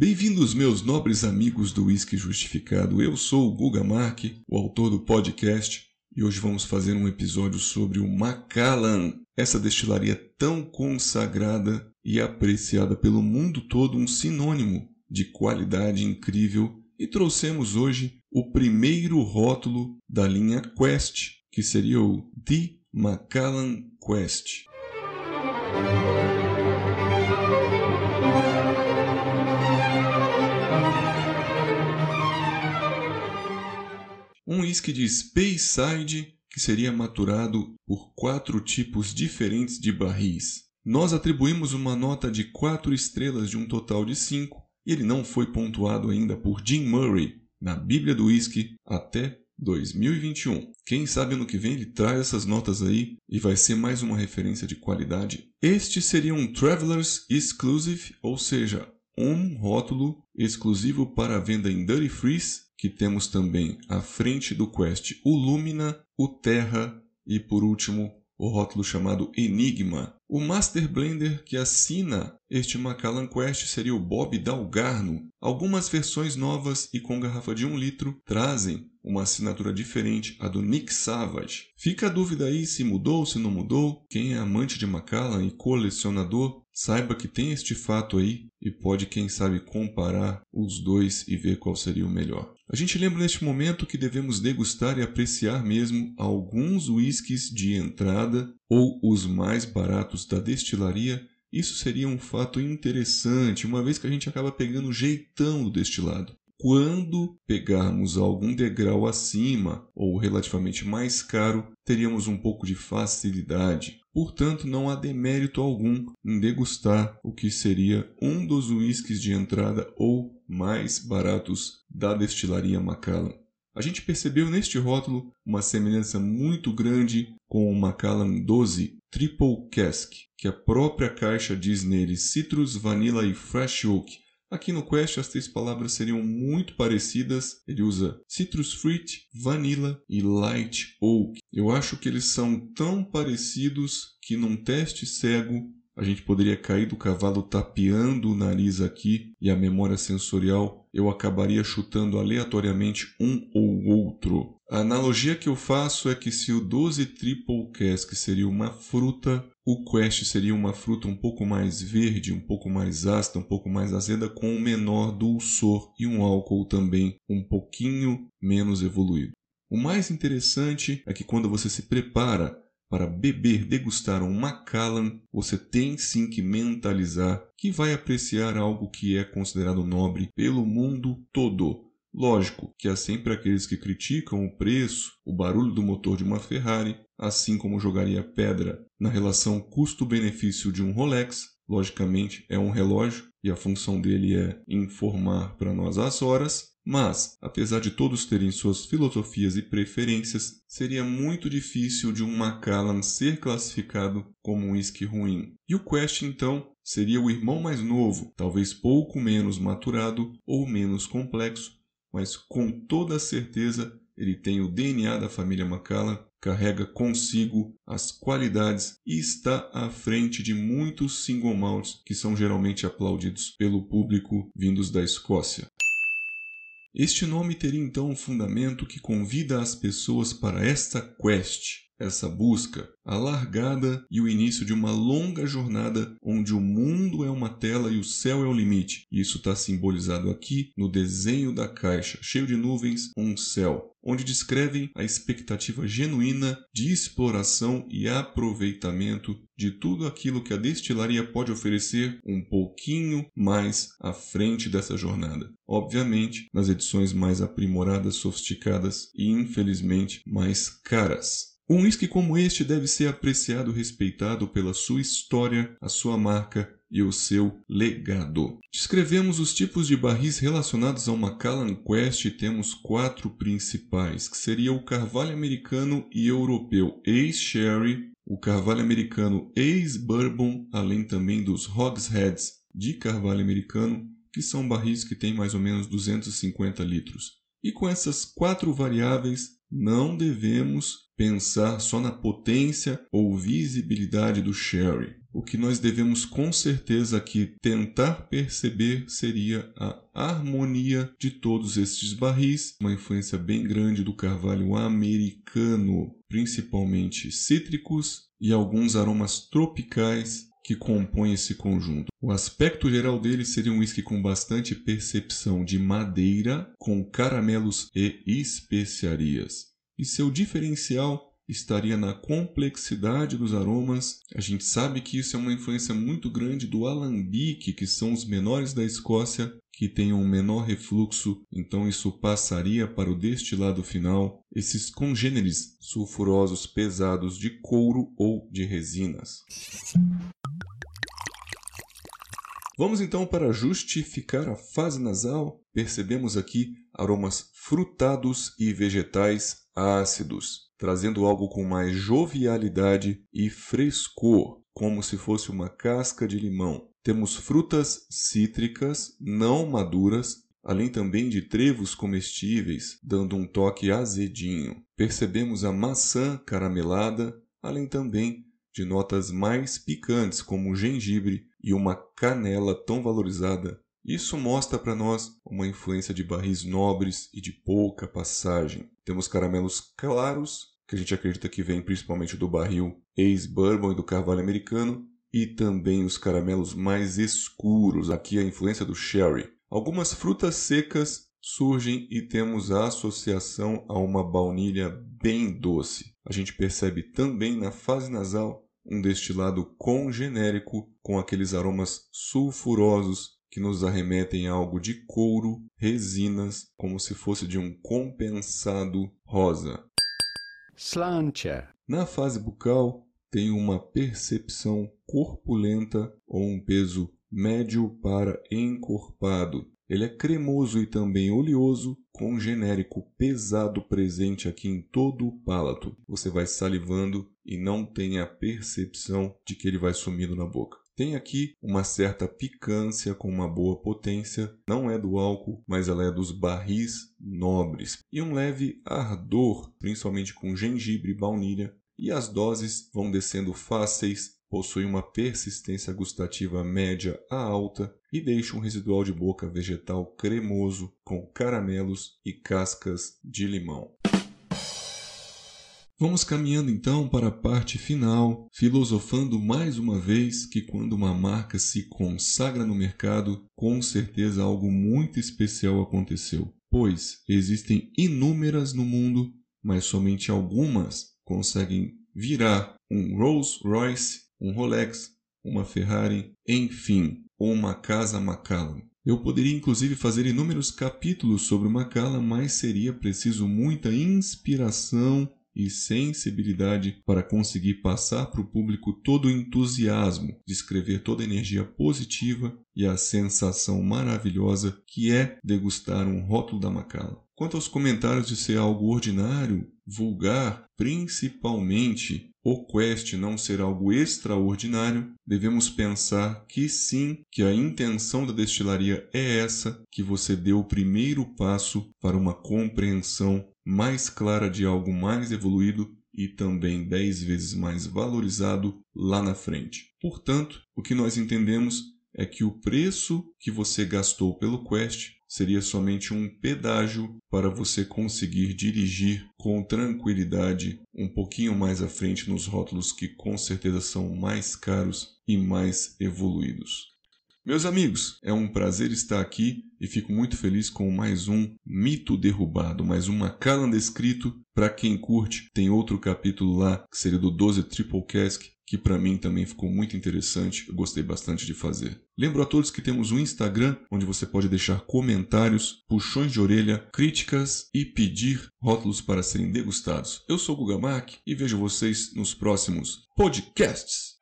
Bem-vindos, meus nobres amigos do Whisky Justificado. Eu sou o Guga Mark, o autor do podcast, e hoje vamos fazer um episódio sobre o Macallan, essa destilaria tão consagrada e apreciada pelo mundo todo, um sinônimo de qualidade incrível. E trouxemos hoje o primeiro rótulo da linha Quest, que seria o The Macallan Quest. Uísque de Speyside que seria maturado por quatro tipos diferentes de barris. Nós atribuímos uma nota de quatro estrelas de um total de cinco e ele não foi pontuado ainda por Jim Murray na Bíblia do Whisky até 2021. Quem sabe ano que vem ele traz essas notas aí e vai ser mais uma referência de qualidade. Este seria um Travelers Exclusive, ou seja, um rótulo exclusivo para venda em Duty Freeze, que temos também à frente do Quest o Lumina, o Terra e por último o rótulo chamado Enigma. O Master Blender que assina este Macallan Quest seria o Bob Dalgarno. Algumas versões novas e com garrafa de 1 litro trazem uma assinatura diferente, a do Nick Savage. Fica a dúvida aí se mudou, se não mudou. Quem é amante de Macallan e colecionador, saiba que tem este fato aí e pode, quem sabe, comparar os dois e ver qual seria o melhor. A gente lembra neste momento que devemos degustar e apreciar mesmo alguns whiskies de entrada ou os mais baratos da destilaria. Isso seria um fato interessante, uma vez que a gente acaba pegando o jeitão do destilado. Quando pegarmos algum degrau acima ou relativamente mais caro, teríamos um pouco de facilidade. Portanto, não há demérito algum em degustar o que seria um dos uísques de entrada ou mais baratos da destilaria Macallan. A gente percebeu neste rótulo uma semelhança muito grande com o Macallan 12 Triple Cask, que a própria caixa diz nele Citrus, Vanilla e Fresh Oak, Aqui no Quest as três palavras seriam muito parecidas. Ele usa Citrus Fruit, Vanilla e Light Oak. Eu acho que eles são tão parecidos que num teste cego a gente poderia cair do cavalo tapeando o nariz aqui e a memória sensorial eu acabaria chutando aleatoriamente um ou outro. A analogia que eu faço é que se o 12 Triple Cask seria uma fruta, o Quest seria uma fruta um pouco mais verde, um pouco mais ácida, um pouco mais azeda, com um menor dulçor e um álcool também um pouquinho menos evoluído. O mais interessante é que quando você se prepara para beber, degustar um Macallan, você tem sim que mentalizar que vai apreciar algo que é considerado nobre pelo mundo todo. Lógico que há sempre aqueles que criticam o preço, o barulho do motor de uma Ferrari, assim como jogaria pedra na relação custo-benefício de um Rolex. Logicamente, é um relógio e a função dele é informar para nós as horas, mas, apesar de todos terem suas filosofias e preferências, seria muito difícil de um Macallan ser classificado como um whisky ruim. E o Quest, então, seria o irmão mais novo, talvez pouco menos maturado ou menos complexo, mas com toda certeza ele tem o DNA da família Macallan, carrega consigo as qualidades e está à frente de muitos single malts que são geralmente aplaudidos pelo público vindos da Escócia. Este nome teria então um fundamento que convida as pessoas para esta quest, essa busca, a largada e o início de uma longa jornada onde o mundo é uma tela e o céu é o limite. Isso está simbolizado aqui no desenho da caixa, cheio de nuvens, um céu, onde descrevem a expectativa genuína de exploração e aproveitamento de tudo aquilo que a destilaria pode oferecer um pouquinho mais à frente dessa jornada. Obviamente, nas edições mais aprimoradas, sofisticadas e infelizmente mais caras. Um whisky como este deve ser apreciado e respeitado pela sua história, a sua marca e o seu legado. Descrevemos os tipos de barris relacionados ao Macallan Quest e temos quatro principais, que seria o carvalho americano e europeu ex-sherry, o carvalho americano ex-bourbon, além também dos hogsheads de carvalho americano, que são barris que têm mais ou menos 250 litros. E com essas quatro variáveis, não devemos pensar só na potência ou visibilidade do sherry. O que nós devemos com certeza aqui tentar perceber seria a harmonia de todos estes barris, uma influência bem grande do carvalho americano, principalmente cítricos e alguns aromas tropicais que compõem esse conjunto. O aspecto geral dele seria um whisky com bastante percepção de madeira, com caramelos e especiarias e seu diferencial estaria na complexidade dos aromas. A gente sabe que isso é uma influência muito grande do alambique, que são os menores da Escócia, que têm um menor refluxo, então isso passaria para o destilado final, esses congêneres sulfurosos pesados de couro ou de resinas. Vamos então para justificar a fase nasal. Percebemos aqui aromas frutados e vegetais ácidos, trazendo algo com mais jovialidade e frescor, como se fosse uma casca de limão. Temos frutas cítricas não maduras, além também de trevos comestíveis, dando um toque azedinho. Percebemos a maçã caramelada, além também de notas mais picantes, como o gengibre e uma canela tão valorizada isso mostra para nós uma influência de barris nobres e de pouca passagem. Temos caramelos claros, que a gente acredita que vem principalmente do barril ex-bourbon e do carvalho americano, e também os caramelos mais escuros, aqui a influência do sherry. Algumas frutas secas surgem e temos a associação a uma baunilha bem doce. A gente percebe também na fase nasal um destilado congenérico com aqueles aromas sulfurosos que nos arremetem a algo de couro, resinas, como se fosse de um compensado rosa. Slancher. Na fase bucal, tem uma percepção corpulenta ou um peso médio para encorpado. Ele é cremoso e também oleoso, com um genérico pesado presente aqui em todo o palato. Você vai salivando e não tem a percepção de que ele vai sumindo na boca. Tem aqui uma certa picância com uma boa potência, não é do álcool, mas ela é dos barris nobres, e um leve ardor, principalmente com gengibre e baunilha, e as doses vão descendo fáceis, possui uma persistência gustativa média a alta e deixa um residual de boca vegetal cremoso com caramelos e cascas de limão. Vamos caminhando então para a parte final, filosofando mais uma vez que quando uma marca se consagra no mercado, com certeza algo muito especial aconteceu, pois existem inúmeras no mundo, mas somente algumas conseguem virar um Rolls Royce, um Rolex, uma Ferrari, enfim, uma casa Macallan. Eu poderia inclusive fazer inúmeros capítulos sobre Macallan, mas seria preciso muita inspiração e sensibilidade para conseguir passar para o público todo o entusiasmo, descrever toda a energia positiva e a sensação maravilhosa que é degustar um rótulo da Macala. Quanto aos comentários de ser algo ordinário, vulgar, principalmente o Quest não ser algo extraordinário, devemos pensar que sim, que a intenção da destilaria é essa, que você dê o primeiro passo para uma compreensão mais clara de algo mais evoluído e também dez vezes mais valorizado lá na frente. Portanto, o que nós entendemos é que o preço que você gastou pelo Quest seria somente um pedágio para você conseguir dirigir com tranquilidade um pouquinho mais à frente nos rótulos que com certeza são mais caros e mais evoluídos. Meus amigos, é um prazer estar aqui e fico muito feliz com mais um mito derrubado, mais um Macallan descrito. Para quem curte, tem outro capítulo lá que seria do 12 Triple Cask, que para mim também ficou muito interessante, eu gostei bastante de fazer. Lembro a todos que temos um Instagram onde você pode deixar comentários, puxões de orelha, críticas e pedir rótulos para serem degustados. Eu sou o Guga Mark e vejo vocês nos próximos podcasts.